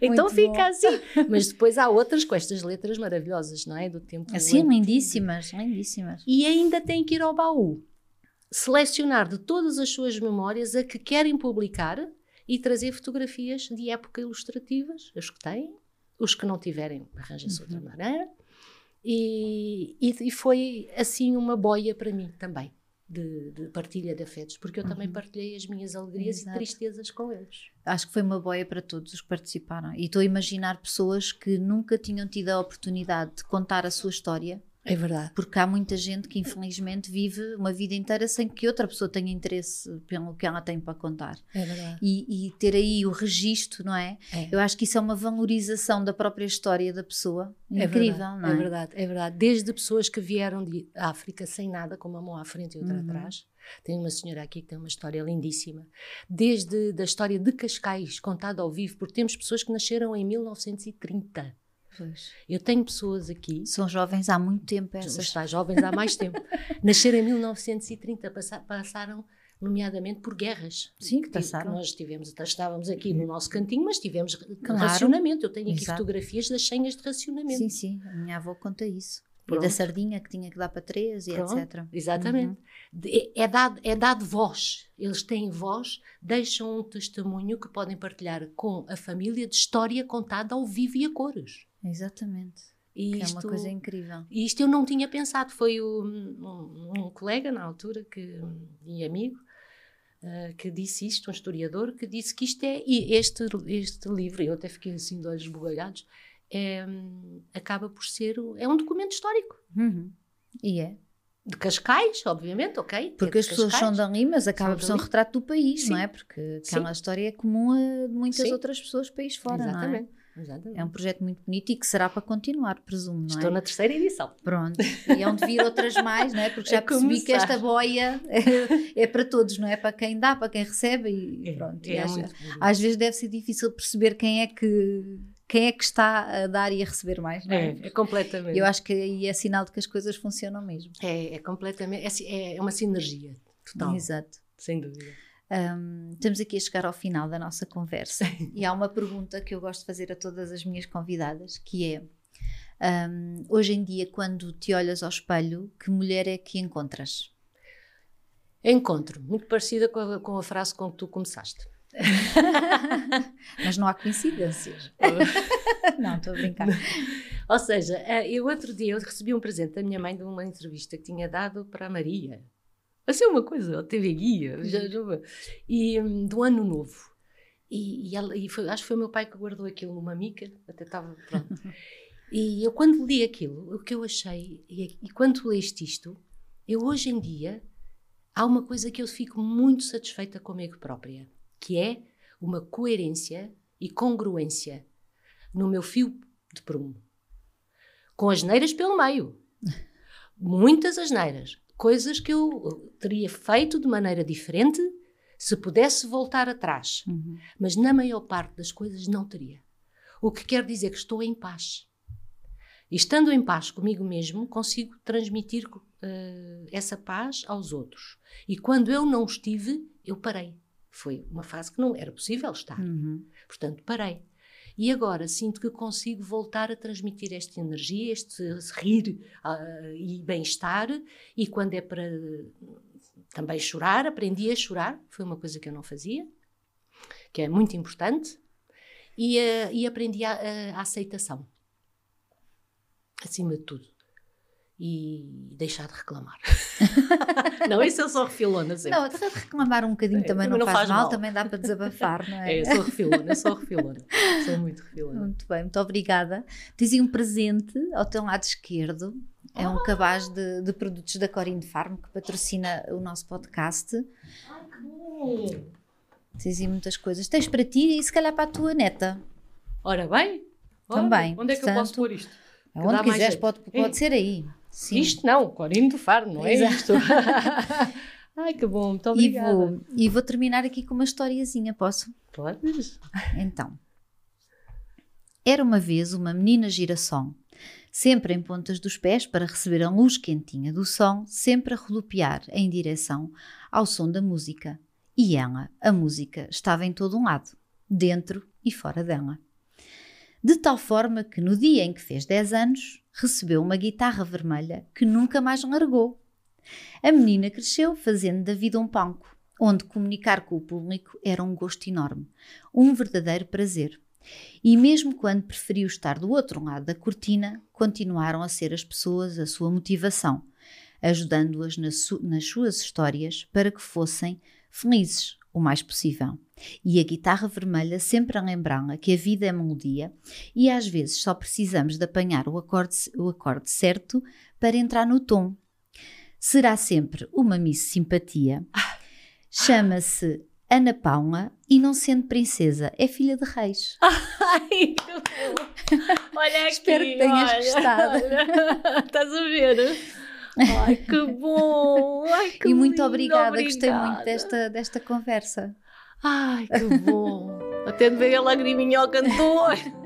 então Muito fica bom. assim. Mas depois há outras com estas letras maravilhosas, não é? Do tempo Assim, lindíssimas, lindíssimas. E ainda tem que ir ao baú, selecionar de todas as suas memórias a que querem publicar e trazer fotografias de época ilustrativas, os que têm, os que não tiverem, arranja-se outra Uhum. maneira. E, e, e foi assim uma boia para mim também. de, de, partilha de afetos, porque eu também Uhum. partilhei as minhas alegrias Exato. e tristezas com eles. Acho que foi uma boia para todos os que participaram. E estou a imaginar pessoas que nunca tinham tido a oportunidade de contar a sua história, É verdade. porque há muita gente que infelizmente vive uma vida inteira sem que outra pessoa tenha interesse pelo que ela tem para contar. É verdade. E, e ter aí o registro, não é? É. Eu acho que isso é uma valorização da própria história da pessoa. É Incrível, verdade, não é? É verdade, é verdade. Desde pessoas que vieram de África sem nada, com uma mão à frente e outra Uhum. atrás. Tem uma senhora aqui que tem uma história lindíssima. Desde da história de Cascais, contada ao vivo, porque temos pessoas que nasceram em 1930. Pois. Eu tenho pessoas aqui, São jovens há muito tempo essas está jovens há mais tempo, nasceram em 1930, passa- passaram nomeadamente por guerras. Sim, que que passaram. nós tivemos, estávamos aqui no nosso cantinho, mas tivemos Claro. racionamento. Eu tenho aqui Exato. fotografias das senhas de racionamento. Sim, sim, a minha avó conta isso. E Pronto. da sardinha que tinha que dar para três e Pronto, etc. Exatamente. Uhum. É, dado, é dado voz. Eles têm voz, deixam um testemunho que podem partilhar com a família de história contada ao vivo e a cores. Exatamente. E Que é isto, uma coisa incrível. e isto eu não tinha pensado. Foi o- um, um colega na altura que, e amigo ah, que disse isto, um historiador, que disse que isto é. E este, este livro, eu até fiquei assim de olhos bugalhados, é, acaba por ser. É um documento histórico. Uhum. E é. De Cascais, obviamente, ok? Porque É as pessoas são dali, mas acaba por ser um retrato do país, não Sim. é? Porque Sim. aquela história é comum a muitas Sim. outras pessoas país fora, não é? Exatamente. É um projeto muito bonito e que será para continuar, presumo, não Estou é? na terceira edição. Pronto. E hão de vir outras mais, não é? Porque já A percebi que esta boia é, é para todos, não é? Para quem dá, para quem recebe e pronto. E é muito bonito. às vezes deve ser difícil perceber quem é que quem é que está a dar e a receber mais, não é? É, é completamente. Eu acho que aí é sinal de que as coisas funcionam mesmo. É, é completamente. É, é uma sinergia total. Exato. Sem dúvida. Hum, estamos aqui a chegar ao final da nossa conversa e há uma pergunta que eu gosto de fazer a todas as minhas convidadas, que é hum, hoje em dia, quando te olhas ao espelho, que mulher é que encontras? Encontro, muito parecida com a, com a frase com que tu começaste. Mas não há coincidências. não, estou a brincar. Ou seja, eh, eu outro dia eu recebi um presente da minha mãe de uma entrevista que tinha dado para a Maria. Assim, uma coisa, a TV Guia, já, já, e hum, do Ano Novo. E, e ela- e foi- acho que foi o meu pai que guardou aquilo numa mica, até estava pronto. E eu, quando li aquilo, o que eu achei, e, e quando leste isto, eu hoje em dia, há uma coisa que eu fico muito satisfeita comigo própria, que é uma coerência e congruência no meu fio de prumo. Com asneiras pelo meio. Muitas asneiras. Coisas que eu teria feito de maneira diferente se pudesse voltar atrás. Uhum. Mas na maior parte das coisas não teria. O que quer dizer que estou em paz. E estando em paz comigo mesmo, consigo transmitir eh, essa paz aos outros. E quando eu não estive, eu parei. Foi uma fase que não era possível estar. Uhum. Portanto, parei. E agora sinto que consigo voltar a transmitir esta energia, este rir ah, e bem-estar. E quando é para também chorar, aprendi a chorar, foi uma coisa que eu não fazia, que é muito importante. E, ah, e aprendi a, a- a aceitação, acima de tudo. E deixar de reclamar. não, isso eu sou refilona sempre. Não, de reclamar um bocadinho É, também, não, não faz, faz mal, mal. também dá para desabafar, não é? É, eu sou refilona, eu sou refilona. Sou muito refilona. Muito bem, muito obrigada. Dizia um presente ao teu lado esquerdo. É um cabaz de, de produtos da Corinne Farm que patrocina o nosso podcast. Ai, que bom! Dizia muitas coisas. Tens para ti e se calhar para a tua neta. Ora bem, Também, Onde é que eu portanto, posso pôr isto? Onde quiseres, pode, pode ser aí. Sim. Isto não, Corino do Faro, não é Exato. isto. Ai, que bom, muito E obrigada. vou, e vou terminar aqui com uma historiazinha, posso? Podes? Então. Era uma vez uma menina girassol, sempre em pontas dos pés para receber a luz quentinha do sol, sempre a rodopiar em direção ao som da música. E ela, a música, estava em todo um lado, dentro e fora dela. De tal forma que no dia em que fez 10 anos, recebeu uma guitarra vermelha que nunca mais largou. A menina cresceu fazendo da vida um palco, onde comunicar com o público era um gosto enorme, um verdadeiro prazer. E mesmo quando preferiu estar do outro lado da cortina, continuaram a ser as pessoas a sua motivação. ajudando-as nas suas histórias para que fossem felizes o mais possível. E a guitarra vermelha sempre a lembrá-la que a vida é melodia e às vezes só precisamos de apanhar o acorde, o acorde certo para entrar no tom. Será sempre uma Miss Simpatia. Chama-se Ana Paula e não sendo princesa, é filha de reis. Ai. Olha aqui. Espero que tenhas olha. gostado. Estás a ver? Ai, que bom! Ai, que e muito lindo, obrigada, gostei muito obrigada. desta, desta conversa. Ai, que bom! Até me veio a lagriminha ao cantor.